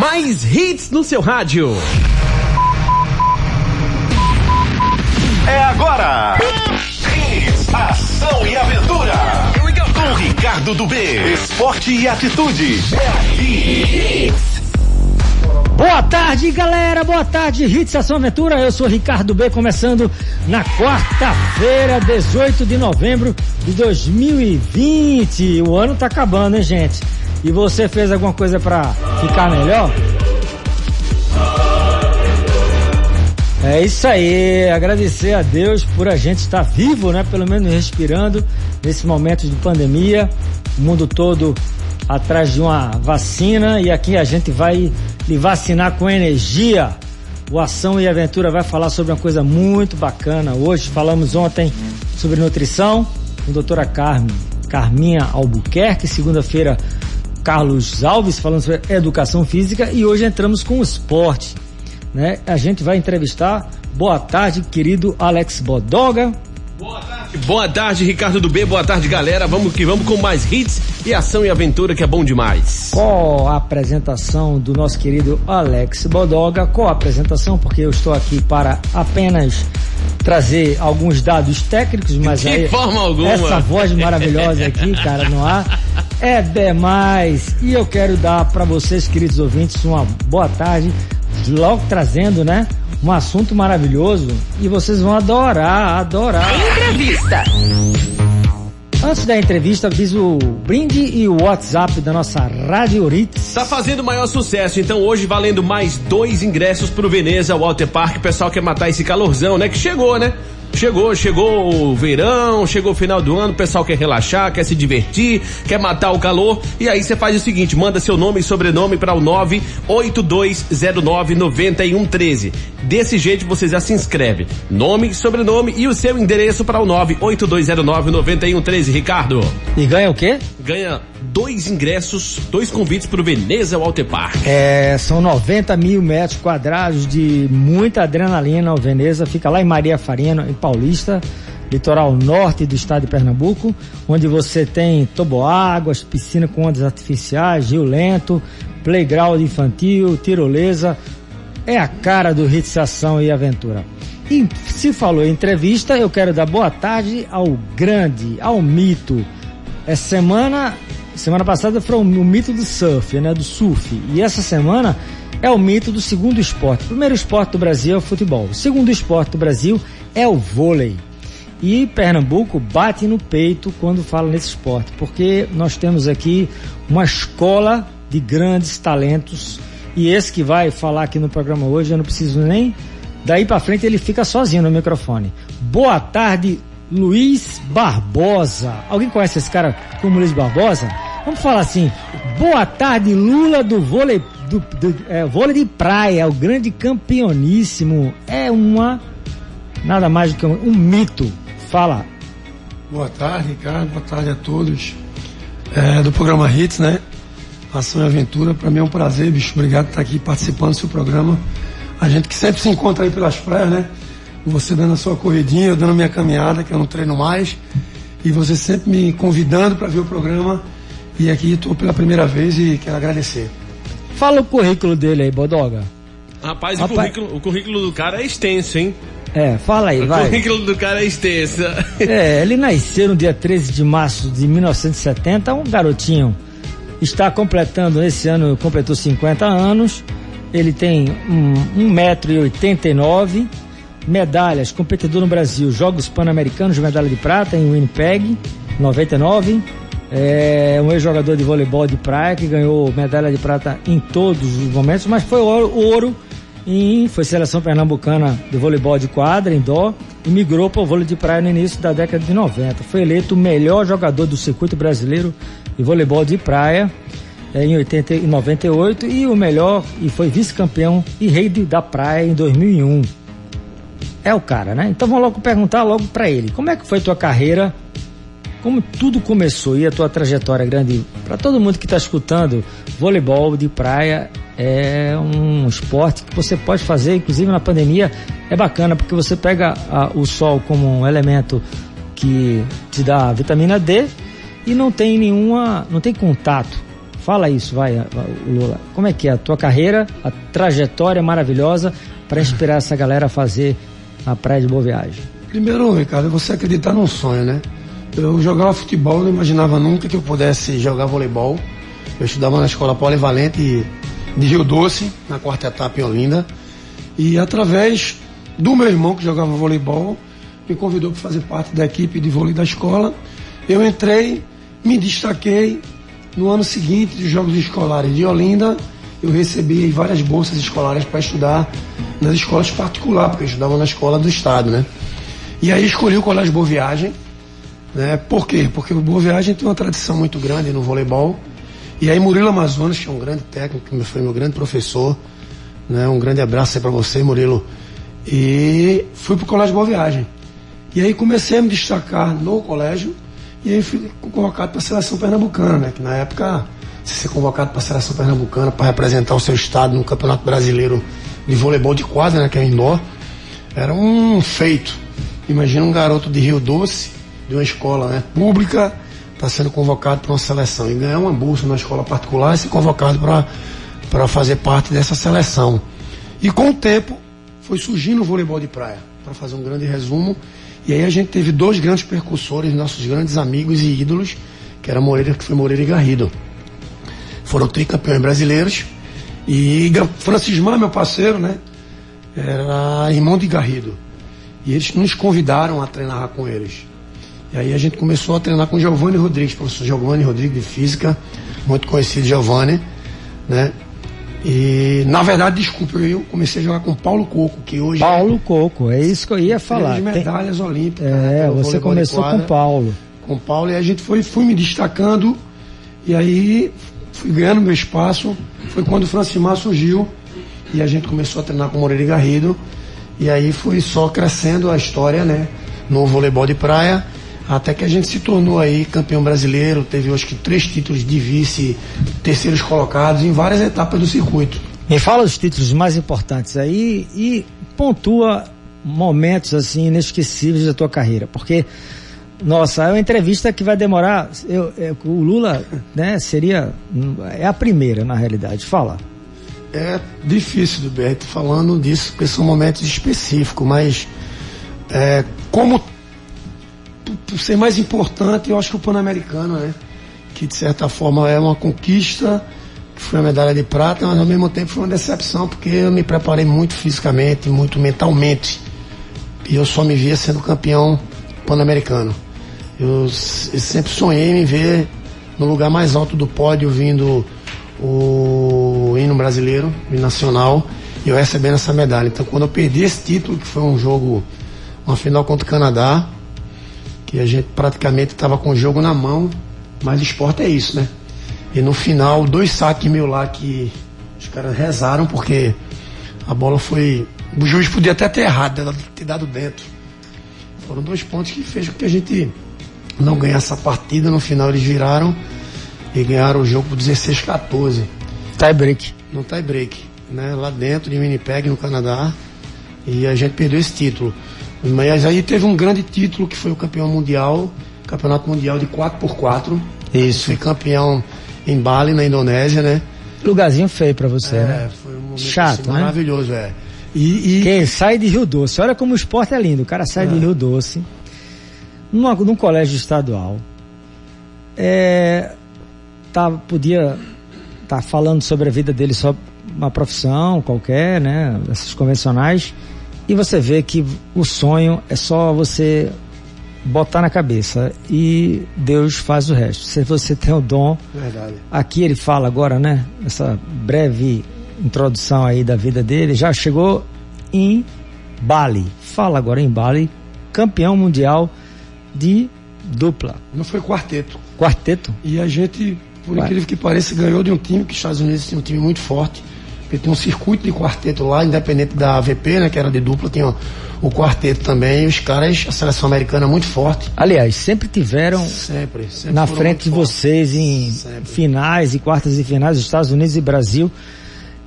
Mais hits no seu rádio. É agora. Hits, ação e aventura. Com Ricardo do B. Esporte e atitude. É aqui. Boa tarde, galera. Boa tarde, Hits Ação Aventura. Eu sou Ricardo B, começando na quarta-feira, 18 de novembro de 2020. O ano tá acabando, hein, gente? E você fez alguma coisa para ficar melhor? É isso aí, agradecer a Deus por a gente estar vivo, né? Pelo menos respirando nesse momento de pandemia, o mundo todo atrás de uma vacina e aqui a gente vai lhe vacinar com energia. O Ação e Aventura vai falar sobre uma coisa muito bacana. Hoje falamos ontem sobre nutrição com a doutora Carmen, Carminha Albuquerque, segunda-feira Carlos Alves falando sobre educação física e hoje entramos com o esporte. Né? A gente vai entrevistar. Boa tarde, querido Alex Bodoga. Boa tarde. Boa tarde, Ricardo do B. Boa tarde, galera. Vamos que vamos com mais hits e ação e aventura que é bom demais. Com a apresentação do nosso querido Alex Bodoga, com a apresentação, porque eu estou aqui para apenas trazer alguns dados técnicos, mas De aí forma alguma. essa voz maravilhosa aqui, cara, no ar é demais. E eu quero dar para vocês, queridos ouvintes, uma boa tarde, logo trazendo, né, um assunto maravilhoso e vocês vão adorar, adorar. Entrevista. Antes da entrevista, diz o brinde e o WhatsApp da nossa Rádio Ritz. Tá fazendo maior sucesso, então hoje valendo mais dois ingressos pro Veneza Water Park. O pessoal quer matar esse calorzão, né? Que chegou, né? Chegou, chegou o verão, chegou o final do ano, o pessoal quer relaxar, quer se divertir, quer matar o calor. E aí você faz o seguinte, manda seu nome e sobrenome para o 982099113. Desse jeito você já se inscreve. Nome, sobrenome e o seu endereço para o 982099113, Ricardo. E ganha o quê? Ganha dois ingressos, dois convites pro Veneza Water Park. É, são 90 mil metros quadrados de muita adrenalina. O Veneza fica lá em Maria Farina, em Paulista, litoral norte do estado de Pernambuco, onde você tem toboáguas, piscina com ondas artificiais, rio lento, playground infantil, tirolesa. É a cara do Ritzação e Aventura. E se falou em entrevista, eu quero dar boa tarde ao grande, ao mito. É semana Semana passada foi o, mito do surf, né? Do surf. E essa semana é o mito do segundo esporte. O primeiro esporte do Brasil é o futebol. O segundo esporte do Brasil é o vôlei. E Pernambuco bate no peito quando fala nesse esporte, porque nós temos aqui uma escola de grandes talentos. E esse que vai falar aqui no programa hoje, eu não preciso nem. Daí para frente ele fica sozinho no microfone. Boa tarde, Luiz Barbosa. Alguém conhece esse cara como Luiz Barbosa? Vamos falar assim, boa tarde Lula do vôlei, do, do é, vôlei de praia, o grande campeoníssimo, é uma, nada mais do que um, um, mito, fala. Boa tarde Ricardo, boa tarde a todos é, do programa Hits, né, Ação e Aventura, para mim é um prazer, bicho, obrigado por estar aqui participando do seu programa, a gente que sempre se encontra aí pelas praias, né, você dando a sua corridinha, eu dando a minha caminhada, que eu não treino mais, e você sempre me convidando para ver o programa, e aqui estou pela primeira vez e quero agradecer. Fala o currículo dele aí, Bodoga. Rapaz, Rapaz... O, currículo, o currículo do cara é extenso, hein? É, fala aí, o vai. O currículo do cara é extenso. É, ele nasceu no dia 13 de março de 1970, um garotinho. Está completando, esse ano completou 50 anos. Ele tem 1,89m, medalhas, competidor no Brasil, Jogos Pan-Americanos, medalha de prata em Winnipeg, 99. É um ex-jogador de voleibol de praia que ganhou medalha de prata em todos os momentos, mas foi ouro, ouro em foi seleção pernambucana de voleibol de quadra, em dó, e migrou para o vôlei de praia no início da década de 90. Foi eleito o melhor jogador do circuito brasileiro de voleibol de praia é, em 80 e 98 e o melhor e foi vice-campeão e rei de, da praia em 2001. É o cara, né? Então vamos logo perguntar logo para ele. Como é que foi tua carreira como tudo começou e a tua trajetória grande. Para todo mundo que está escutando, voleibol de praia é um esporte que você pode fazer, inclusive na pandemia, é bacana porque você pega a, o sol como um elemento que te dá vitamina D e não tem nenhuma, não tem contato Fala isso, vai, Lula. Como é que é a tua carreira, a trajetória maravilhosa para inspirar essa galera a fazer a Praia de Boa Viagem? Primeiro, Ricardo, você acreditar num sonho, né? Eu jogava futebol, não imaginava nunca que eu pudesse jogar voleibol. Eu estudava na escola polivalente de Rio Doce, na quarta etapa em Olinda. E através do meu irmão que jogava voleibol, me convidou para fazer parte da equipe de vôlei da escola. Eu entrei, me destaquei. No ano seguinte, dos Jogos Escolares de Olinda, eu recebi várias bolsas escolares para estudar nas escolas particulares, porque eu estudava na escola do Estado, né? E aí escolhi o Colégio Boa Viagem. Né? Por quê? Porque o Boa Viagem tem uma tradição muito grande no voleibol. E aí Murilo Amazonas, que é um grande técnico, que foi meu grande professor, né? um grande abraço aí para você, Murilo. E fui para o Colégio Boa Viagem. E aí comecei a me destacar no colégio e aí fui convocado para a seleção pernambucana, né? Que na época, se ser convocado para a seleção pernambucana para representar o seu estado no Campeonato Brasileiro de Voleibol de Quadra, né? Que é indoor, era um feito. Imagina um garoto de Rio Doce, de uma escola né, pública, está sendo convocado para uma seleção e ganhar uma bolsa na escola particular e ser convocado para fazer parte dessa seleção. E com o tempo foi surgindo o voleibol de praia, para fazer um grande resumo. E aí a gente teve dois grandes percussores, nossos grandes amigos e ídolos, que era Moreira, que foi Moreira e Garrido. Foram tricampeões brasileiros. E Francismar, meu parceiro, né? Era irmão de Garrido. E eles nos convidaram a treinar com eles. E aí a gente começou a treinar com Giovanni Rodrigues, professor Giovanni Rodrigues de Física, muito conhecido Giovanni, né? E, na verdade, desculpa, eu comecei a jogar com Paulo Coco, que hoje. Paulo Coco, é isso que eu ia falar. De medalhas Tem... olímpicas. É, né, você começou quadra, com Paulo. Com Paulo, e a gente foi, fui me destacando, e aí fui ganhando meu espaço. Foi quando o Francimar surgiu, e a gente começou a treinar com Moreira e Garrido, e aí foi só crescendo a história, né? No voleibol de praia, até que a gente se tornou aí campeão brasileiro, teve acho que três títulos de vice, terceiros colocados em várias etapas do circuito. Me fala os títulos mais importantes aí e pontua momentos assim inesquecíveis da tua carreira, porque nossa, é uma entrevista que vai demorar. Eu, eu, o Lula, né, seria é a primeira na realidade. Fala. É difícil do Beto falando disso, porque são momentos específicos, mas é, como ser mais importante, eu acho que o Pan-Americano, né? Que de certa forma é uma conquista, que foi a medalha de prata, mas ao mesmo tempo foi uma decepção, porque eu me preparei muito fisicamente, muito mentalmente. E eu só me via sendo campeão pan-americano. Eu, sempre sonhei em ver no lugar mais alto do pódio, vindo o hino brasileiro, o hino nacional, e eu recebendo essa medalha. Então, quando eu perdi esse título, que foi um jogo, uma final contra o Canadá, que a gente praticamente estava com o jogo na mão, mas esporte é isso, né? E no final, dois saques mil lá que os caras rezaram porque a bola foi. O juiz podia até ter errado, ter dado dentro. Foram dois pontos que fez com que a gente não ganhasse a partida. No final eles viraram e ganharam o jogo por 16-14. Tie break. No tie break. Né? Lá dentro de Winnipeg, no Canadá. E a gente perdeu esse título. Mas aí teve um grande título que foi o campeão mundial, campeonato mundial de 4x4. Isso. Foi campeão em Bali, na Indonésia, né? Lugarzinho feio para você, é, né? Foi um momento Chato, assim, né? maravilhoso, é. E, e... Quem sai de Rio Doce, olha como o esporte é lindo. O cara sai é. de Rio Doce, numa, num colégio estadual, é, tá, podia estar tá falando sobre a vida dele só uma profissão qualquer, né? Essas convencionais. E você vê que o sonho é só você botar na cabeça e Deus faz o resto. Se você tem o dom, Verdade. aqui ele fala agora, né? Essa breve introdução aí da vida dele, já chegou em Bali. Fala agora em Bali, campeão mundial de dupla. Não foi quarteto. Quarteto? E a gente, por incrível que pareça, ganhou de um time que os Estados Unidos tem um time muito forte porque tem um circuito de quarteto lá, independente da AVP, né, que era de dupla, tinha o quarteto também, e os caras, a seleção americana é muito forte. Aliás, sempre tiveram sempre, sempre na frente de vocês em sempre. finais e quartas e finais, Estados Unidos e Brasil.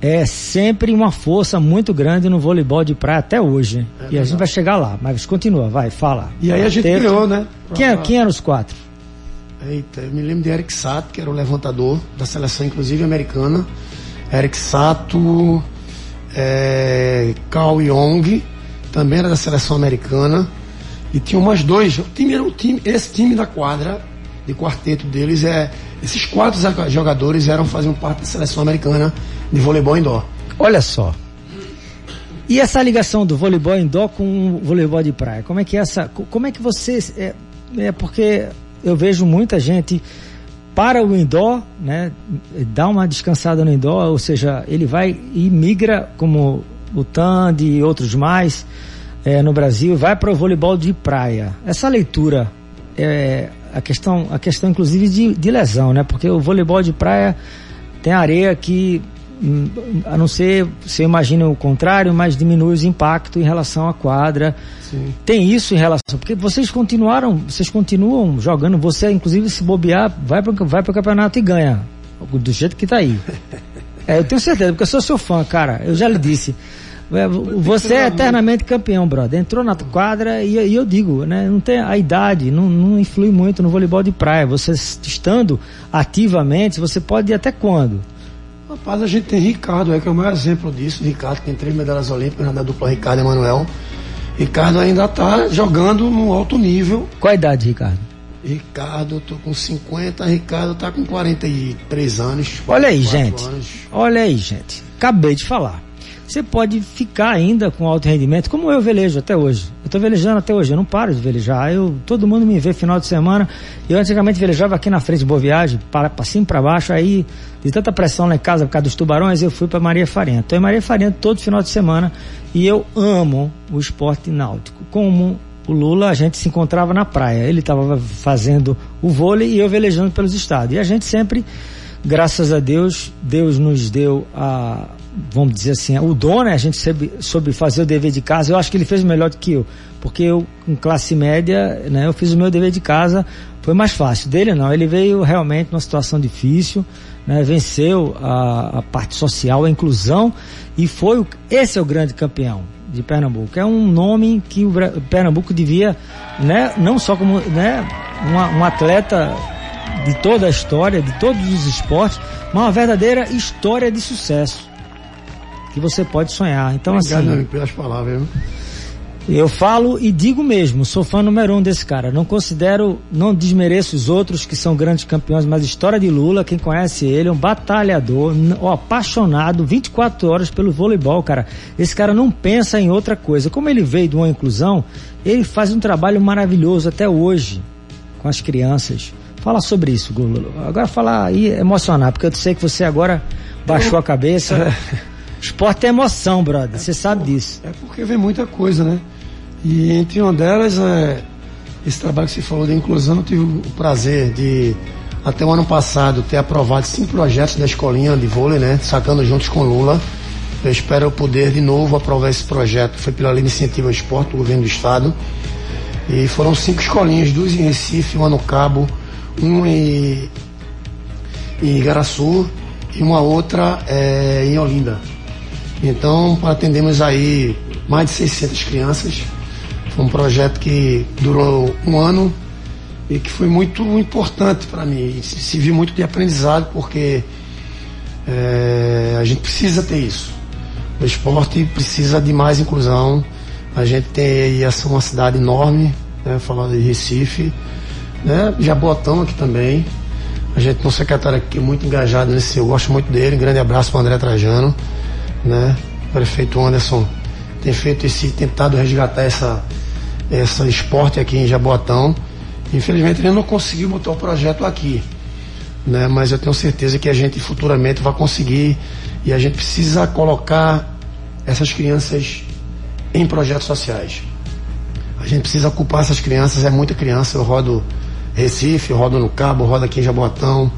É sempre uma força muito grande no voleibol de praia até hoje. É e a gente vai chegar lá, mas continua, vai, fala. E aí a gente ganhou, né? Quem, quem eram os quatro? Eita, eu me lembro de Eric Sato, que era o levantador da seleção, inclusive americana. Eric Sato, é, Carl Young, também era da seleção americana. E tinha mais dois. O time era o time, esse time da quadra, de quarteto deles, é. Esses quatro jogadores eram faziam parte da seleção americana de voleibol indoor. Olha só. E essa ligação do voleibol indoor com o voleibol de praia? Como é que é essa. Como é que você. É, é porque eu vejo muita gente para o indoor, né, dá uma descansada no indoor, ou seja, ele vai e migra como o TAND e outros mais é, no Brasil, vai para o voleibol de praia. Essa leitura é a questão, a questão inclusive de, de lesão, né? Porque o voleibol de praia tem areia que Hum, a não ser, você imagina o contrário, mas diminui o impacto em relação à quadra. Sim. Tem isso em relação, porque vocês continuaram, vocês continuam jogando, você inclusive se bobear, vai para vai o campeonato e ganha, do jeito que está aí. É, eu tenho certeza, porque eu sou seu fã, cara, eu já lhe disse. É, você é eternamente campeão, brother. Entrou na quadra e, e, eu digo, né? Não tem a idade, não, não influi muito no voleibol de praia. Você estando ativamente, você pode ir até quando? Rapaz, a gente tem Ricardo, é que é o maior exemplo disso. Ricardo tem três medalhas olímpicas na dupla Ricardo e Emanuel. Ricardo ainda está jogando no alto nível. Qual a idade, Ricardo? Ricardo, eu tô com 50, Ricardo tá com 43 anos. Olha aí, gente. Anos. Olha aí, gente. Acabei de falar você pode ficar ainda com alto rendimento, como eu velejo até hoje. Eu estou velejando até hoje, eu não paro de velejar. Eu, todo mundo me vê final de semana. Eu antigamente velejava aqui na frente Boa Viagem, para, para cima para baixo, aí de tanta pressão lá em casa por causa dos tubarões, eu fui para Maria Farinha. Estou em Maria Farinha todo final de semana e eu amo o esporte náutico. Como o Lula, a gente se encontrava na praia. Ele estava fazendo o vôlei e eu velejando pelos estados. E a gente sempre, graças a Deus, Deus nos deu a vamos dizer assim, o dom, né? A gente soube, soube fazer o dever de casa. Eu acho que ele fez melhor do que eu, porque eu, com classe média, né? Eu fiz o meu dever de casa, foi mais fácil. Dele não, ele veio realmente numa situação difícil, né? Venceu a, a parte social, a inclusão e foi o, esse é o grande campeão de Pernambuco. É um nome que o Pernambuco devia, né? Não só como, né? Uma, um atleta de toda a história, de todos os esportes, mas uma verdadeira história de sucesso que você pode sonhar. Então, Obrigado, assim. pelas palavras, viu? Eu falo e digo mesmo, sou fã número um desse cara. Não considero, não desmereço os outros que são grandes campeões, mas a história de Lula, quem conhece ele, é um batalhador, ó, apaixonado, 24 horas pelo voleibol, cara. Esse cara não pensa em outra coisa. Como ele veio de uma inclusão, ele faz um trabalho maravilhoso até hoje com as crianças. Fala sobre isso, Lula. Agora falar aí, emocionar, porque eu sei que você agora baixou a cabeça. Esporte é emoção, brother. Você é sabe disso. É porque vem muita coisa, né? E entre uma delas é esse trabalho que você falou de inclusão. Eu tive o prazer de, até o ano passado, ter aprovado cinco projetos da escolinha de vôlei, né? Sacando juntos com Lula. Eu espero poder de novo aprovar esse projeto. Foi pela Lei de Incentivo ao Esporte do Governo do Estado. E foram cinco escolinhas, duas em Recife, uma no Cabo, uma em, em Igaraçu e uma outra é, em Olinda. Então, atendemos aí mais de 600 crianças. Foi um projeto que durou um ano e que foi muito importante para mim. Se viu muito de aprendizado, porque é, a gente precisa ter isso. O esporte precisa de mais inclusão. A gente tem aí uma cidade enorme, né, falando de Recife, né, Jabotão aqui também. A gente tem um secretário aqui muito engajado nesse, eu gosto muito dele. Um grande abraço para André Trajano né? O prefeito Anderson tem feito esse, tentado resgatar essa, essa esporte aqui em Jaboatão. Infelizmente ele não conseguiu botar o projeto aqui, né? Mas eu tenho certeza que a gente futuramente vai conseguir e a gente precisa colocar essas crianças em projetos sociais. A gente precisa ocupar essas crianças, é muita criança, eu rodo Recife, rodo no Cabo, rodo aqui em Jaboatão,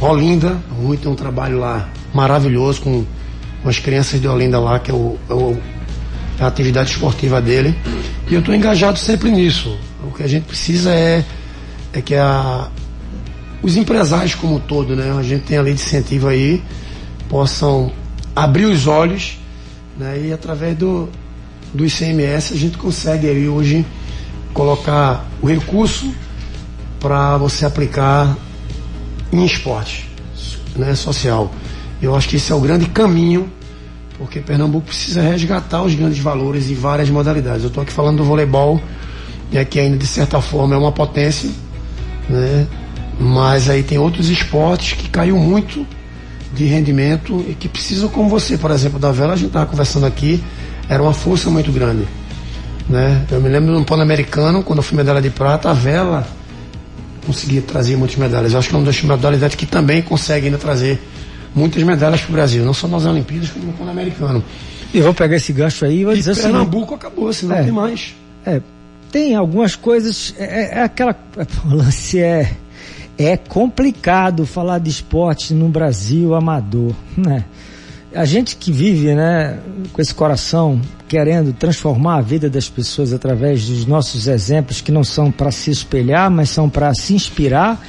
Olinda, o Rui tem um trabalho lá maravilhoso com com as crianças de Olinda lá, que é, o, é, o, é a atividade esportiva dele. E eu estou engajado sempre nisso. O que a gente precisa é, é que a, os empresários como um todo, né? A gente tem a lei de incentivo aí, possam abrir os olhos, né? E através do, do ICMS a gente consegue aí hoje colocar o recurso para você aplicar em esporte né, social. Eu acho que esse é o grande caminho, porque Pernambuco precisa resgatar os grandes valores em várias modalidades. Eu estou aqui falando do voleibol, né, que ainda de certa forma é uma potência, né, mas aí tem outros esportes que caiu muito de rendimento e que precisam, como você, por exemplo, da vela, a gente estava conversando aqui, era uma força muito grande. Né? Eu me lembro no Pan-Americano, quando eu fui medalha de prata, a vela conseguia trazer muitas medalhas. Eu acho que é uma das modalidades que também consegue ainda trazer muitas medalhas para o Brasil, não só nas Olimpíadas, como no Pan-Americano. E vou pegar esse gancho aí e vou e dizer assim. Pernambuco acabou, se não é, tem mais. É, tem algumas coisas. É, é aquela. O lance é. É complicado falar de esporte no Brasil amador, né? a gente que vive, né, com esse coração querendo transformar a vida das pessoas através dos nossos exemplos que não são para se espelhar, mas são para se inspirar,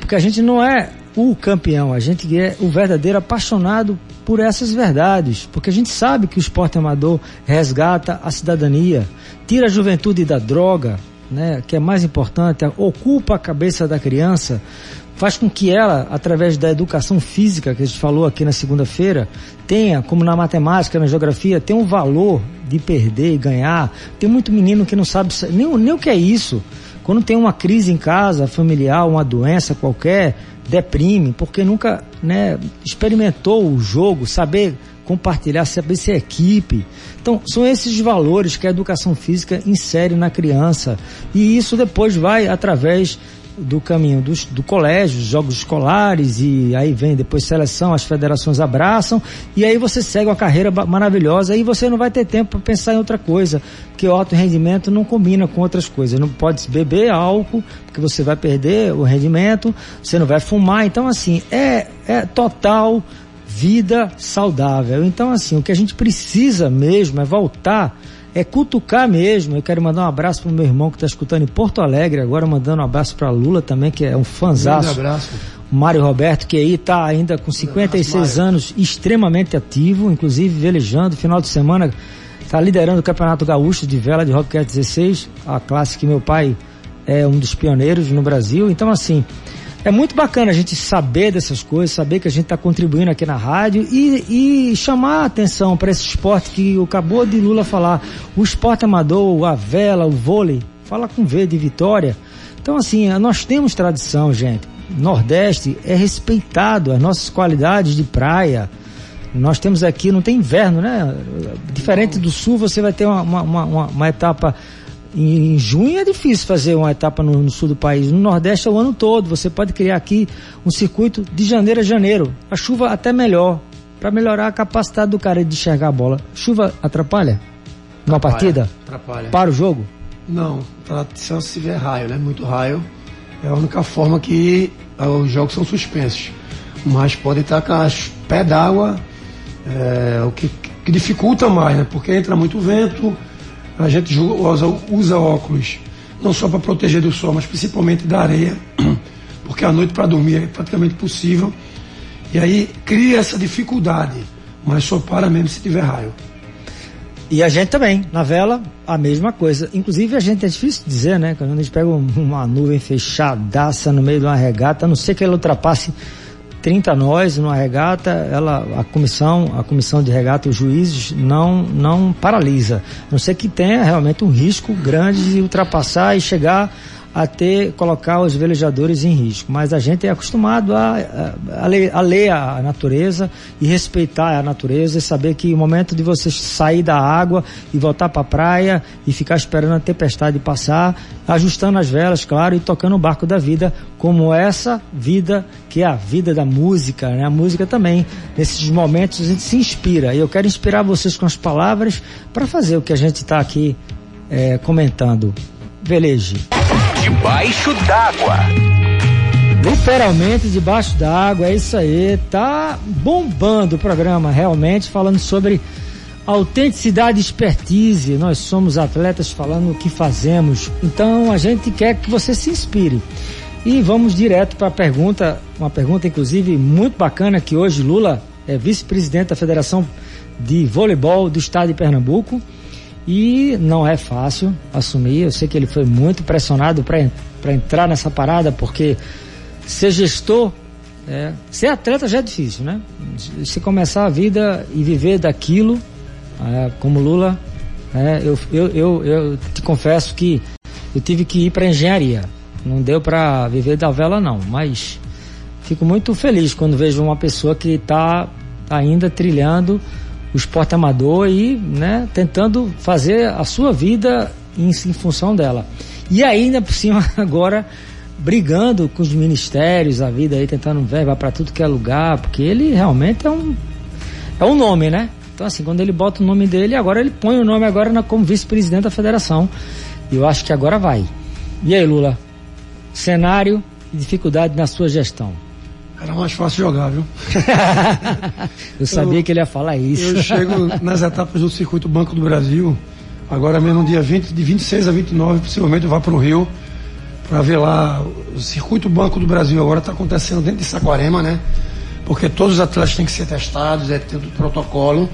porque a gente não é o campeão, a gente é o verdadeiro apaixonado por essas verdades, porque a gente sabe que o esporte amador resgata a cidadania, tira a juventude da droga, né, que é mais importante, ocupa a cabeça da criança, faz com que ela, através da educação física que a gente falou aqui na segunda-feira, tenha, como na matemática, na geografia, tem um valor de perder e ganhar. Tem muito menino que não sabe nem, nem o que é isso. Quando tem uma crise em casa, familiar, uma doença qualquer, deprime, porque nunca né, experimentou o jogo, saber compartilhar, saber ser equipe. Então, são esses valores que a educação física insere na criança. E isso depois vai através do caminho do, do colégio, jogos escolares e aí vem depois seleção, as federações abraçam e aí você segue uma carreira maravilhosa e você não vai ter tempo para pensar em outra coisa, porque o alto rendimento não combina com outras coisas. Não pode beber álcool, porque você vai perder o rendimento, você não vai fumar. Então, assim, é, é total vida saudável. Então, assim, o que a gente precisa mesmo é voltar é cutucar mesmo. Eu quero mandar um abraço pro meu irmão que está escutando em Porto Alegre, agora mandando um abraço para Lula também, que é um fanzaço. Um abraço. Mário Roberto, que aí está ainda com 56 abraço, anos, extremamente ativo, inclusive velejando, final de semana está liderando o Campeonato Gaúcho de Vela de Rocket 16, a classe que meu pai é um dos pioneiros no Brasil. Então, assim, é muito bacana a gente saber dessas coisas, saber que a gente está contribuindo aqui na rádio e, e chamar a atenção para esse esporte que acabou de Lula falar, o esporte amador, a vela, o vôlei, fala com V de Vitória. Então assim, nós temos tradição, gente. Nordeste é respeitado, as nossas qualidades de praia. Nós temos aqui, não tem inverno, né? Diferente do sul, você vai ter uma, uma, uma, uma etapa em, junho é difícil fazer uma etapa no, no, sul do país. No Nordeste é o ano todo. Você pode criar aqui um circuito de janeiro a janeiro. A chuva até melhor, para melhorar a capacidade do cara de enxergar a bola. Chuva atrapalha? Numa partida? Atrapalha. Para o jogo? Não, só se tiver raio, né? Muito raio. É a única forma que ah, os jogos são suspensos. Mas pode estar com pé d'água, é, o que, que dificulta mais, né? Porque entra muito vento a gente usa, usa óculos não só para proteger do sol, mas principalmente da areia, porque à noite para dormir é praticamente possível. E aí cria essa dificuldade, mas só para mesmo se tiver raio. E a gente também, na vela, a mesma coisa. Inclusive, a gente é difícil dizer, né? Quando a gente pega uma nuvem fechadaça no meio de uma regata, a não ser que ela ultrapasse 30 nós numa regata, ela, a comissão, a comissão de regata, os juízes não, não paralisa. A não ser que tenha realmente um risco grande de ultrapassar e chegar a ter, colocar os velejadores em risco. Mas a gente é acostumado a, a, a, ler, a ler a natureza e respeitar a natureza e saber que o momento de você sair da água e voltar para a praia e ficar esperando a tempestade passar, ajustando as velas, claro, e tocando o barco da vida, como essa vida que é a vida da música, né? A música também, nesses momentos a gente se inspira. E eu quero inspirar vocês com as palavras para fazer o que a gente está aqui é, comentando. Veleje. Debaixo d'água. Literalmente debaixo d'água, é isso aí. Tá bombando o programa, realmente, falando sobre autenticidade e expertise. Nós somos atletas falando o que fazemos. Então a gente quer que você se inspire. E vamos direto para a pergunta, uma pergunta inclusive muito bacana que hoje Lula é vice-presidente da Federação de Voleibol do Estado de Pernambuco. E não é fácil assumir. Eu sei que ele foi muito pressionado para entrar nessa parada, porque ser gestor, é, ser atleta já é difícil, né? Se começar a vida e viver daquilo, é, como Lula, é, eu, eu, eu, eu te confesso que eu tive que ir para engenharia. Não deu para viver da vela não, mas fico muito feliz quando vejo uma pessoa que está ainda trilhando o esporte amador e né, tentando fazer a sua vida em, em função dela. E ainda por cima agora brigando com os ministérios, a vida aí tentando verba para tudo que é lugar, porque ele realmente é um é um nome, né? Então assim, quando ele bota o nome dele, agora ele põe o nome agora na, como vice-presidente da federação. E eu acho que agora vai. E aí, Lula? Cenário e dificuldade na sua gestão. Era mais fácil jogar, viu? eu sabia eu, que ele ia falar isso. Eu chego nas etapas do Circuito Banco do Brasil, agora mesmo dia 20, de 26 a 29, possivelmente eu vá para o Rio para ver lá o Circuito Banco do Brasil. Agora está acontecendo dentro de Saquarema, né? Porque todos os atletas têm que ser testados, é tudo protocolo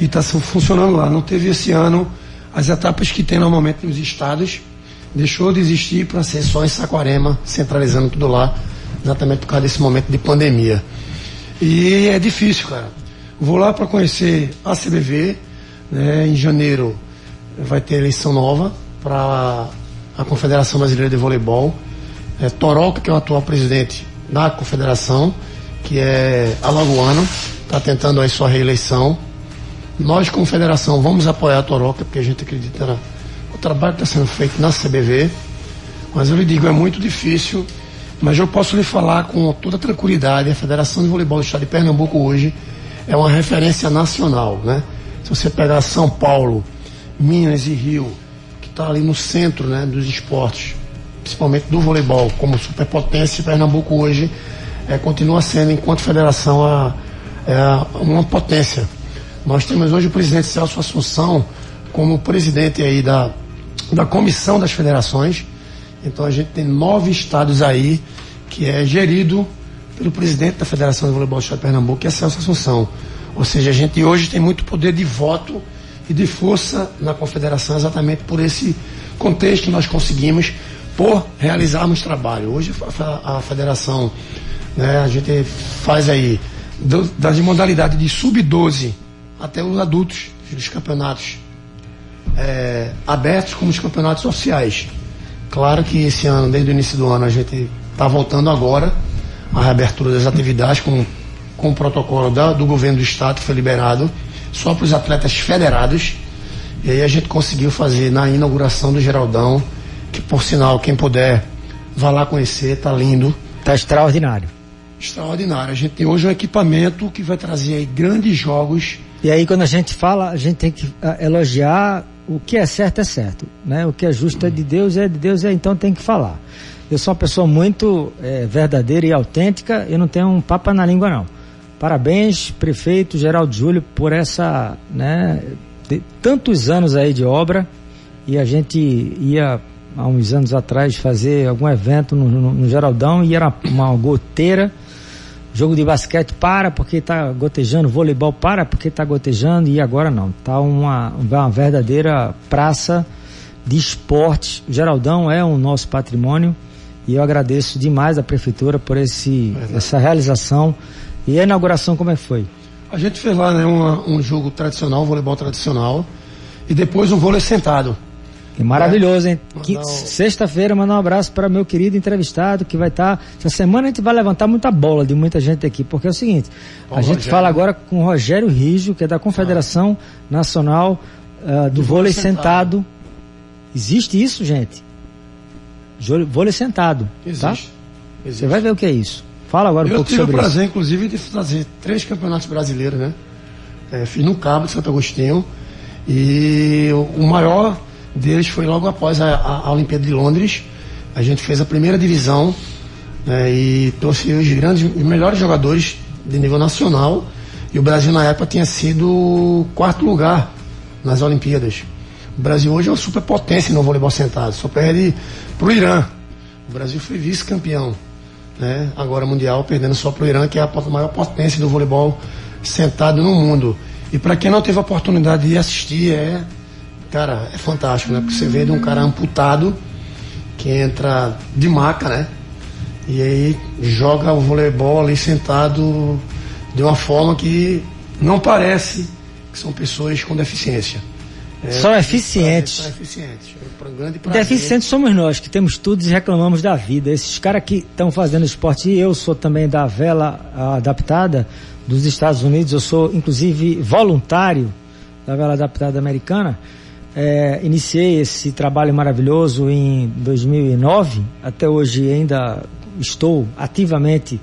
e está funcionando lá. Não teve esse ano as etapas que tem normalmente nos estados, deixou de existir para ser só em Saquarema, centralizando tudo lá exatamente por causa desse momento de pandemia. E é difícil, cara. Vou lá para conhecer a CBV, né, em janeiro vai ter eleição nova para a Confederação Brasileira de Voleibol. É, Toroca, que é o atual presidente da confederação, que é alagoano, está tentando aí sua reeleição. Nós, como federação, vamos apoiar a Toroca, porque a gente acredita no trabalho que está sendo feito na CBV. Mas eu lhe digo, é muito difícil mas eu posso lhe falar com toda tranquilidade, a Federação de Voleibol do Estado de Pernambuco hoje é uma referência nacional, né? Se você pegar São Paulo, Minas e Rio, que está ali no centro né, dos esportes, principalmente do voleibol, como superpotência, Pernambuco hoje é, continua sendo, enquanto federação, a, é, uma potência. Nós temos hoje o presidente Celso Assunção como presidente aí da, da comissão das federações, então a gente tem nove estados aí que é gerido pelo presidente da Federação de Voleibol do Estado de Pernambuco, que é Celso Assunção. Ou seja, a gente hoje tem muito poder de voto e de força na confederação exatamente por esse contexto que nós conseguimos por realizarmos trabalho. Hoje a, federação, né, a gente faz aí das modalidades de sub-12 até os adultos, os campeonatos é, abertos como os campeonatos oficiais. Claro que esse ano, desde o início do ano, a gente está voltando agora à reabertura das atividades com, com o protocolo da, do governo do estado que foi liberado só para os atletas federados. E aí a gente conseguiu fazer na inauguração do Geraldão, que por sinal, quem puder, vá lá conhecer, tá lindo. Tá extraordinário. Extraordinário. A gente tem hoje um equipamento que vai trazer aí grandes jogos. E aí quando a gente fala, a gente tem que ah, elogiar o que é certo é certo, né? O que é justo é de Deus, é de Deus, é então tem que falar. Eu sou uma pessoa muito é, verdadeira e autêntica, eu não tenho um papo na língua não. Parabéns, prefeito Geraldo Júlio, por essa, né, tantos anos aí de obra e a gente ia há uns anos atrás fazer algum evento no, no, no Geraldão e era uma goteira Jogo de basquete para porque está gotejando, voleibol para porque está gotejando e agora não. Está uma, uma verdadeira praça de esportes. O Geraldão é o nosso patrimônio e eu agradeço demais a prefeitura por esse, essa realização. E a inauguração como é que foi? A gente fez lá né, uma, um jogo tradicional, um voleibol tradicional, e depois um vôlei sentado. Que maravilhoso, hein? Um... Sexta-feira, mandar um abraço para meu querido entrevistado que vai estar. Tá... Essa semana a gente vai levantar muita bola de muita gente aqui, porque é o seguinte: Bom, a gente Rogério. fala agora com o Rogério Rijo, que é da Confederação ah. Nacional uh, do Vôlei sentado. sentado. Existe isso, gente? Vôlei sentado. Tá? Existe. Tá? Existe. Você vai ver o que é isso. Fala agora um Eu pouco sobre isso. Eu tive o prazer, inclusive, de fazer três campeonatos brasileiros, né? É, fiz no Cabo de Santo Agostinho. E o maior deles foi logo após a, a, a Olimpíada de Londres. A gente fez a primeira divisão né, e trouxe os grandes, os melhores jogadores de nível nacional. E o Brasil na época tinha sido quarto lugar nas Olimpíadas. O Brasil hoje é uma superpotência no voleibol sentado, só perde para o Irã. O Brasil foi vice-campeão, né? agora mundial, perdendo só para o Irã, que é a maior potência do voleibol sentado no mundo. E para quem não teve a oportunidade de assistir, é Cara, é fantástico, né? Porque você vê de um cara amputado que entra de maca, né? E aí joga o voleibol ali sentado de uma forma que não parece que são pessoas com deficiência. É, são eficientes. São eficientes. É deficientes somos nós, que temos tudo e reclamamos da vida. Esses caras que estão fazendo esporte, e eu sou também da vela adaptada dos Estados Unidos, eu sou inclusive voluntário da vela adaptada americana. É, iniciei esse trabalho maravilhoso em 2009, até hoje ainda estou ativamente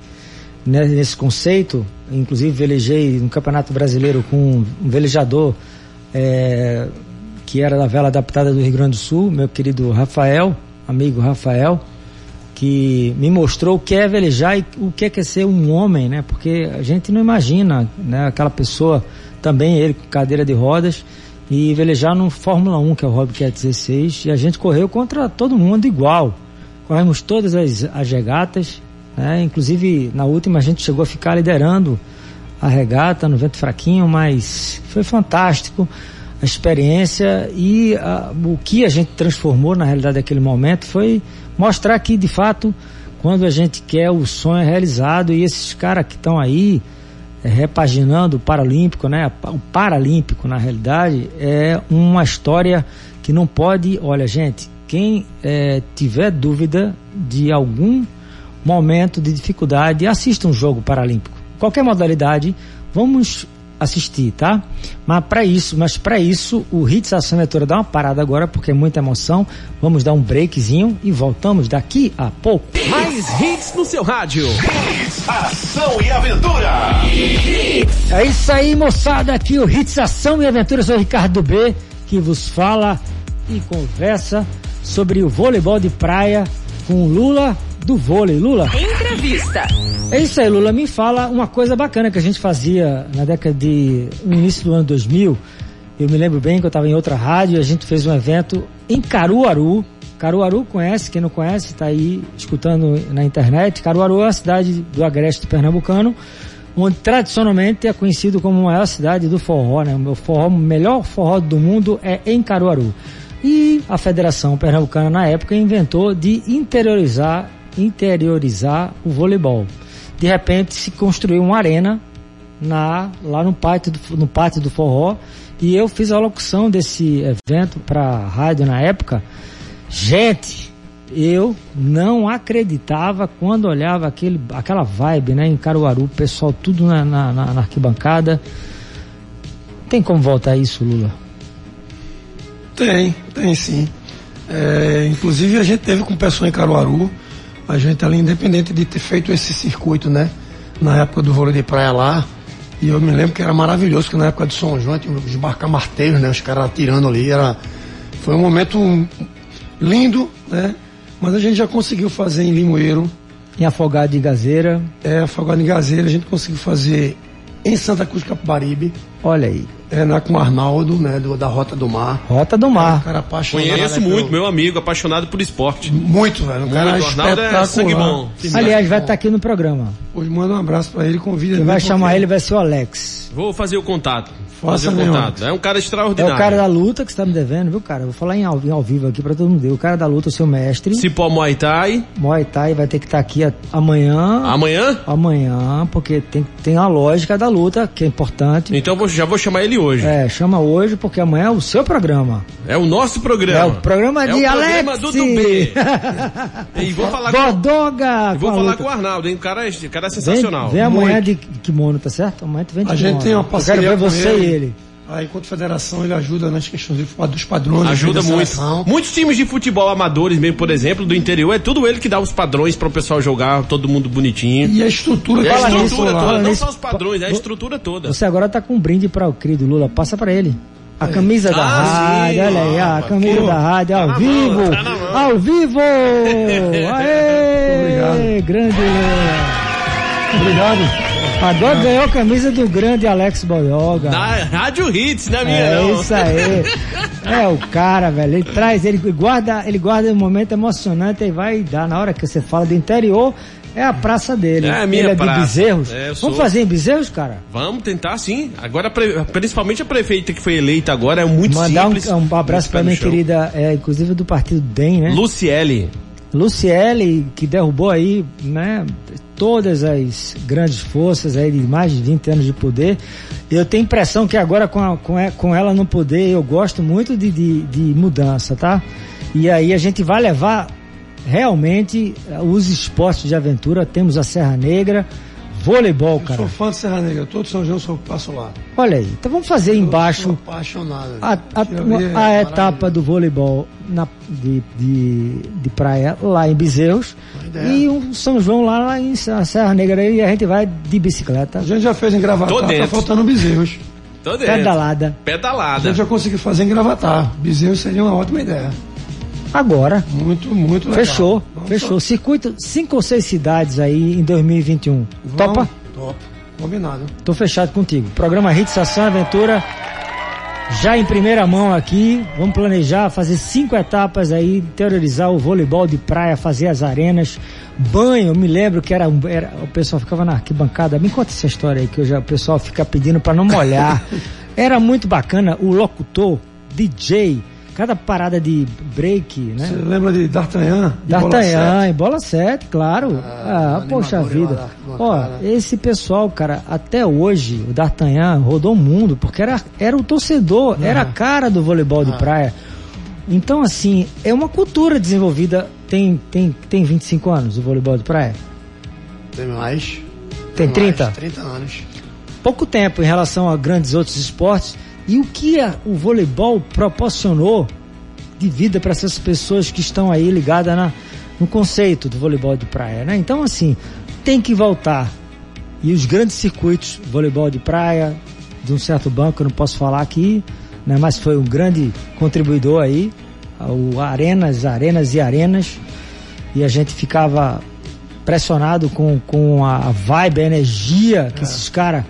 nesse conceito, inclusive velejei no Campeonato Brasileiro com um velejador é, que era da vela adaptada do Rio Grande do Sul, meu querido Rafael, amigo Rafael, que me mostrou o que é velejar e o que é, ser um homem, né? Porque a gente não imagina, né? Aquela pessoa, também ele com cadeira de rodas, e velejar no Fórmula 1, que é o Hobby 16, e a gente correu contra todo mundo igual. Corremos todas as, as regatas, né? inclusive na última a gente chegou a ficar liderando a regata no vento fraquinho, mas foi fantástico a experiência e a, o que a gente transformou na realidade daquele momento foi mostrar que de fato quando a gente quer o sonho é realizado e esses caras que estão aí repaginando o Paralímpico, né? O Paralímpico, na realidade, é uma história que não pode. Olha, gente, quem é, tiver dúvida de algum momento de dificuldade, assista um jogo paralímpico. Qualquer modalidade, vamos assistir, tá? Mas para isso, mas para isso, o Hits Aventura dá uma parada agora porque é muita emoção. Vamos dar um breakzinho e voltamos daqui a pouco. Mais hits no seu rádio. Hits, Ação e Aventura. É isso aí, moçada, aqui o Hits Ação e Aventura. Eu sou o Ricardo B, que vos fala e conversa sobre o voleibol de praia com Lula do vôlei. Lula. Entrevista. É isso aí, Lula. Me fala uma coisa bacana que a gente fazia na década de. no início do ano 2000. Eu me lembro bem que eu estava em outra rádio e a gente fez um evento em Caruaru. Caruaru conhece, quem não conhece, está aí escutando na internet. Caruaru é a cidade do agreste pernambucano, onde tradicionalmente é conhecido como a maior cidade do forró, né? O forró, melhor forró do mundo é em Caruaru. E a Federação Pernambucana na época inventou de interiorizar interiorizar o voleibol. De repente se construiu uma arena na, lá no pátio, do, no pátio do forró e eu fiz a locução desse evento para a rádio na época. Gente, eu não acreditava quando olhava aquele, aquela vibe né, em Caruaru, pessoal tudo na, na, na arquibancada. Tem como voltar isso, Lula? Tem, tem sim. É, inclusive a gente teve com o pessoal em Caruaru a gente ali, independente de ter feito esse circuito, né? Na época do vôlei de praia lá, e eu me lembro que era maravilhoso, que na época do São João tinha os barcar marteiros, né? Os caras atirando ali, era... Foi um momento lindo, né? Mas a gente já conseguiu fazer em Limoeiro. Em Afogado de Gazeira. É, Afogado de Gazeira, a gente conseguiu fazer em Santa Cruz de Capibaribe. Olha aí. É, na, com o Arnaldo, né, do, da Rota do Mar. Rota do Mar. É um cara apaixonado. Conheço muito, pelo... meu amigo, apaixonado por esporte. Muito, velho. Um cara muito, Arnaldo é sangue bom. Aliás, vai estar tá aqui no programa. Hoje manda um abraço pra ele, convida ele. vai chamar ele vai ser o Alex. Vou fazer o contato. Faça fazer o contato. É um cara extraordinário. É o cara da luta que você tá me devendo, viu, cara? Vou falar em ao, em ao vivo aqui pra todo mundo ver. O cara da luta, o seu mestre. Cipó Muay Thai. Muay Thai vai ter que estar tá aqui a, amanhã. Amanhã? Amanhã, porque tem, tem a lógica da luta, que é importante. Então vou, já vou chamar ele hoje. É, chama hoje, porque amanhã é o seu programa. É o nosso programa. É o programa de é o Alex. programa do Dubê. e vou falar Bodoga, com... vou falar com o Arnaldo, hein? O cara é, o cara é sensacional. Vem, vem amanhã de kimono, tá certo? Amanhã tu vem de A kimono. gente tem uma parceria Eu quero ver você ele. e ele. A enquanto federação ele ajuda nas questões dos padrões. Ajuda muito. Muitos times de futebol amadores, mesmo, por exemplo, do interior, é tudo ele que dá os padrões para o pessoal jogar, todo mundo bonitinho. E a estrutura, e a estrutura nisso, toda, não só os padrões, é a estrutura toda. Você agora tá com um brinde para o querido Lula, passa para ele. A é. camisa da ah, rádio, sim, olha aí, a camisa pô, da rádio ao tá vivo, mão, tá ao vivo! Aê! Obrigado. Grande Lula. Obrigado. Agora ganhou a camisa do grande Alex Boyoga. Da Rádio Hits, né, minha É não. isso aí. É o cara, velho. Ele traz, ele guarda, ele guarda um momento emocionante e vai dar. Na hora que você fala do interior, é a praça dele. É a minha ele é praça. de Bezerros. É, Vamos fazer em Bezerros, cara? Vamos tentar sim. Agora, principalmente a prefeita que foi eleita agora, é muito Mandar simples. um, um abraço pra minha querida, é, inclusive do partido DEM, né? Luciele. Luciele, que derrubou aí, né, todas as grandes forças aí de mais de 20 anos de poder. Eu tenho impressão que agora com, a, com, a, com ela no poder, eu gosto muito de, de, de mudança, tá? E aí a gente vai levar realmente os esportes de aventura. Temos a Serra Negra, Voleibol, cara. Eu sou fã de Serra Negra, todo São João eu passo lá. Olha aí, então vamos fazer eu embaixo. Apaixonado. A, a, a etapa do voleibol na, de, de, de praia lá em Bezerros e o São João lá, lá em Serra Negra e a gente vai de bicicleta. A gente já fez em Gravatar, tá faltando. Tô dentro. Pedalada. Pedalada. A gente já conseguiu fazer em Gravatar. Bezerros seria uma ótima ideia. Agora. Muito, muito legal. Fechou, Vamos fechou. Só. Circuito, cinco ou seis cidades aí em 2021. Vamos, Topa? Top. Combinado. Tô fechado contigo. Programa Hit Ação Aventura. Já em primeira mão aqui, vamos planejar fazer cinco etapas aí, terrorizar o voleibol de praia, fazer as arenas, banho. Eu me lembro que era, era o pessoal ficava na arquibancada. Me conta essa história aí que hoje o pessoal fica pedindo para não molhar. era muito bacana. O locutor, DJ, cada parada de break, né? Você lembra de D'Artagnan? D'Artagnan, em bola 7, claro. Ah, ah poxa vida. Ó, esse pessoal, cara, até hoje, o D'Artagnan rodou o mundo, porque era, era o torcedor, ah. era a cara do voleibol de ah. praia. Então, assim, é uma cultura desenvolvida. Tem, tem, tem 25 anos o voleibol de praia? Tem mais. Tem, tem 30? Mais, 30 anos. Pouco tempo em relação a grandes outros esportes. E o que a, o voleibol proporcionou de vida para essas pessoas que estão aí ligadas na, no conceito do voleibol de praia, né? Então, assim, tem que voltar. E os grandes circuitos, voleibol de praia, de um certo banco, eu não posso falar aqui, né? Mas foi um grande contribuidor aí, o Arenas, Arenas e Arenas, e a gente ficava pressionado com, com a vibe, a energia que é. esses caras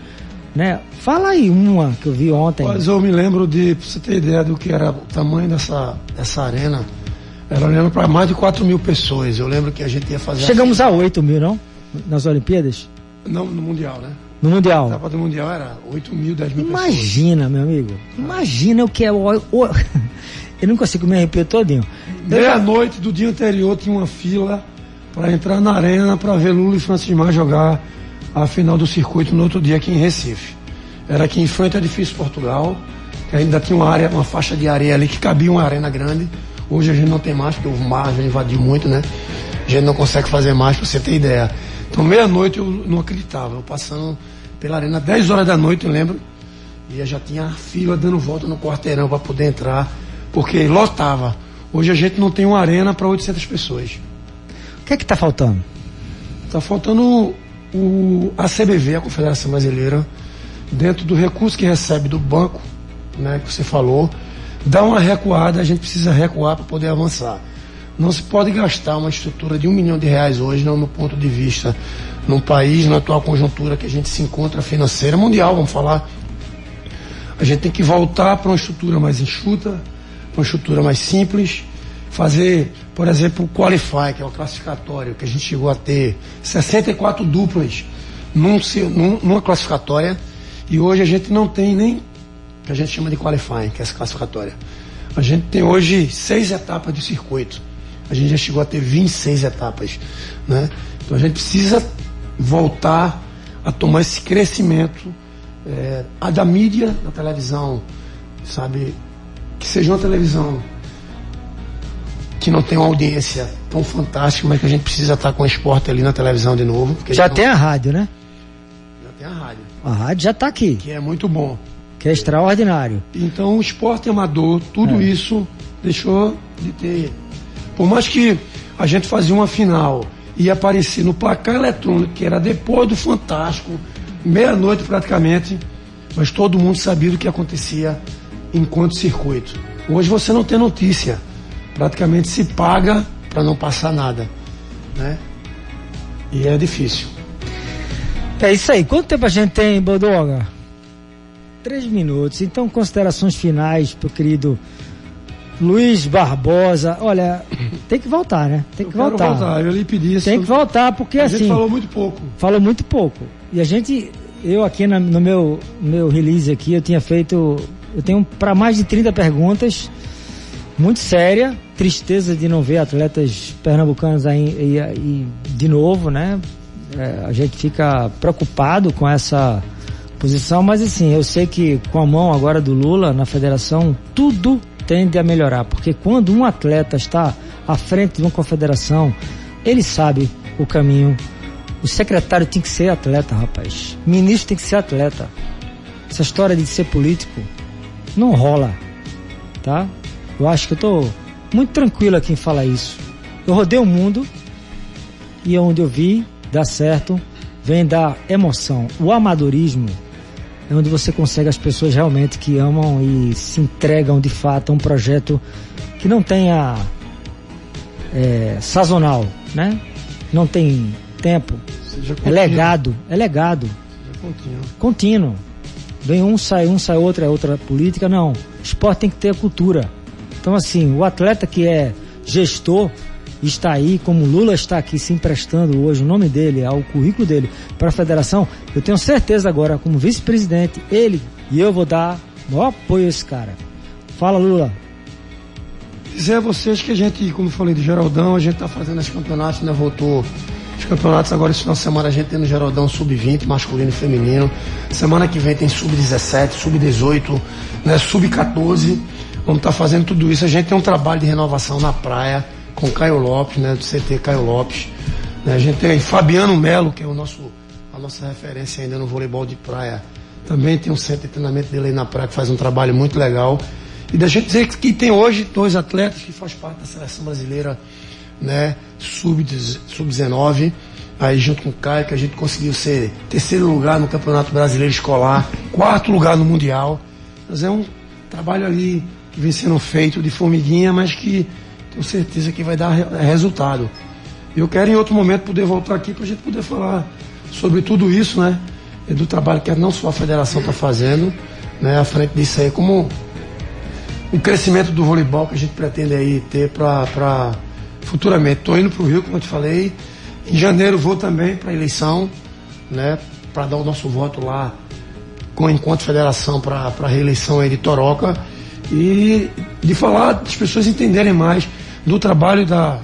né? Fala aí uma que eu vi ontem. Mas eu me lembro de, pra você ter ideia do que era o tamanho dessa, dessa arena, era olhando para mais de 4 mil pessoas. Eu lembro que a gente ia fazer. Chegamos a 8 mil, não? Nas Olimpíadas? Não, no Mundial, né? No Mundial. A etapa do Mundial era 8 mil, 10 mil Imagina, pessoas. meu amigo. Imagina o que é o. o... eu não consigo me arrepiar todinho. Meia-noite do dia anterior tinha uma fila para entrar na arena para ver Lula e Francis Mar jogar a final do circuito no outro dia aqui em Recife. Era aqui em frente ao edifício Portugal, que ainda tinha uma área, uma faixa de areia ali que cabia uma arena grande. Hoje a gente não tem mais, porque o mar já invadiu muito, né? A gente não consegue fazer mais, para você ter ideia. Então, meia-noite eu não acreditava. Eu passando pela arena, 10 horas da noite, eu lembro, e já tinha fila dando volta no quarteirão para poder entrar, porque lotava. Hoje a gente não tem uma arena para 800 pessoas. O que é que está faltando? Está faltando o, a CBV, a Confederação Brasileira, dentro do recurso que recebe do banco, né, que você falou, dá uma recuada, a gente precisa recuar para poder avançar. Não se pode gastar uma estrutura de um milhão de reais hoje, não no ponto de vista num país, na atual conjuntura que a gente se encontra financeira mundial, vamos falar. A gente tem que voltar para uma estrutura mais enxuta, uma estrutura mais simples, fazer, por exemplo, o Qualify, que é o classificatório, que a gente chegou a ter 64 duplas num, numa classificatória, e hoje a gente não tem nem que a gente chama de Qualifying, que é essa classificatória. A gente tem hoje seis etapas de circuito. A gente já chegou a ter 26 etapas. Né? Então a gente precisa voltar a tomar esse crescimento é, a da mídia, da televisão, sabe? Que seja uma televisão que não tem uma audiência tão fantástica, mas que a gente precisa estar com o esporte ali na televisão de novo. Já tem não... a rádio, né? A rádio. Já está aqui. Que é muito bom. Que é extraordinário. Então o esporte amador, tudo é. isso deixou de ter. Por mais que a gente fazia uma final e aparecer no placar eletrônico, que era depois do Fantástico, meia-noite praticamente, mas todo mundo sabia do que acontecia enquanto circuito. Hoje você não tem notícia praticamente se paga para não passar nada, né? E é difícil. É isso aí. Quanto tempo a gente tem, Bodoga? Três minutos. Então, considerações finais pro querido Luiz Barbosa. Olha, tem que voltar, né? Tem que eu voltar. voltar. Eu lhe pedi isso. Tem que voltar, porque a assim. A gente falou muito pouco. Falou muito pouco. E a gente, eu aqui na, no meu, meu release aqui, eu tinha feito. Eu tenho para mais de 30 perguntas muito séria, tristeza de não ver atletas pernambucanos aí, aí de novo, né? É, a gente fica preocupado com essa posição, mas assim, eu sei que com a mão agora do Lula na federação, tudo tende a melhorar, porque quando um atleta está à frente de uma confederação, ele sabe o caminho. O secretário tem que ser atleta, rapaz. O ministro tem que ser atleta. Essa história de ser político não rola, tá? Eu acho que eu tô muito tranquilo aqui em falar isso. Eu rodei o mundo e onde eu vi dar certo vem da emoção. O amadorismo é onde você consegue as pessoas realmente que amam e se entregam de fato a um projeto que não tenha é, sazonal, né? Não tem tempo. É legado, é legado. Contínuo. contínuo. Vem um, sai um, sai outro, é outra política. Não. Esporte tem que ter a cultura. Então, assim, o atleta que é gestor está aí, como Lula está aqui se emprestando hoje, o nome dele, ao currículo dele para a federação, eu tenho certeza agora, como vice-presidente, ele e eu vou dar maior apoio a esse cara. Fala, Lula. Dizer a vocês que a gente, como falei do Geraldão, a gente está fazendo os campeonatos, né? Voltou os campeonatos agora esse final de semana a gente tem no Geraldão sub-20, masculino e feminino. Semana que vem tem sub-17, sub-18, né? Sub-14. Vamos estar tá fazendo tudo isso. A gente tem um trabalho de renovação na praia com Caio Lopes, né, do CT Caio Lopes. Né, a gente tem Fabiano Melo, que é o nosso, a nossa referência ainda no voleibol de praia. Também tem um centro de treinamento dele aí na praia que faz um trabalho muito legal. E da gente dizer que tem hoje dois atletas que fazem parte da seleção brasileira, né, sub-19, sub aí junto com o Caio, que a gente conseguiu ser terceiro lugar no Campeonato Brasileiro Escolar, quarto lugar no Mundial. Mas é um trabalho ali que vem sendo feito de formiguinha, mas que tenho certeza que vai dar resultado. Eu quero em outro momento poder voltar aqui para a gente poder falar sobre tudo isso, né? Do trabalho que não só a federação está fazendo, né? À frente disso aí, como o crescimento do voleibol que a gente pretende aí ter para futuramente. Estou indo para o Rio, como eu te falei. Em janeiro vou também para a eleição, né? Para dar o nosso voto lá com enquanto federação para a reeleição aí de Toroca e de falar, das pessoas entenderem mais do trabalho da,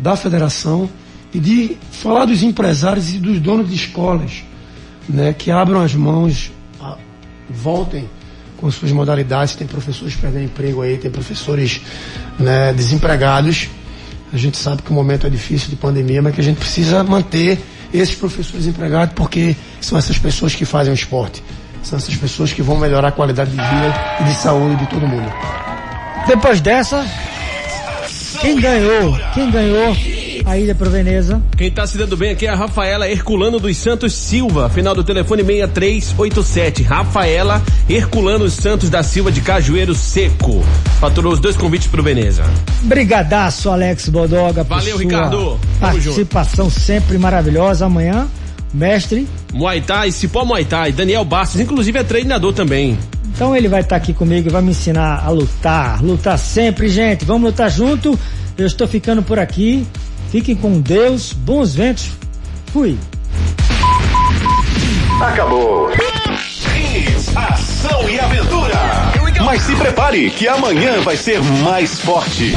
da federação e de falar dos empresários e dos donos de escolas, né, que abram as mãos, voltem com suas modalidades. Tem professores perdendo emprego aí, tem professores né, desempregados. A gente sabe que o momento é difícil de pandemia, mas que a gente precisa manter esses professores empregados porque são essas pessoas que fazem o esporte. São essas pessoas que vão melhorar a qualidade de vida e de saúde de todo mundo. Depois dessa, quem ganhou? Quem ganhou a ida pro Veneza? Quem tá se dando bem aqui é a Rafaela Herculano dos Santos Silva, final do telefone 6387. Rafaela Herculano dos Santos da Silva de Cajueiro Seco. Faturou os dois convites pro Veneza. Brigadaço, Alex Bodoga. Valeu, Ricardo. Participação sempre maravilhosa. Amanhã mestre. Muay Thai, Cipó Muay Thai, Daniel Bastos, inclusive é treinador também. Então ele vai estar tá aqui comigo e vai me ensinar a lutar, lutar sempre, gente. Vamos lutar junto. Eu estou ficando por aqui. Fiquem com Deus, bons ventos. Fui. Acabou. ação e aventura. Mas se prepare que amanhã vai ser mais forte.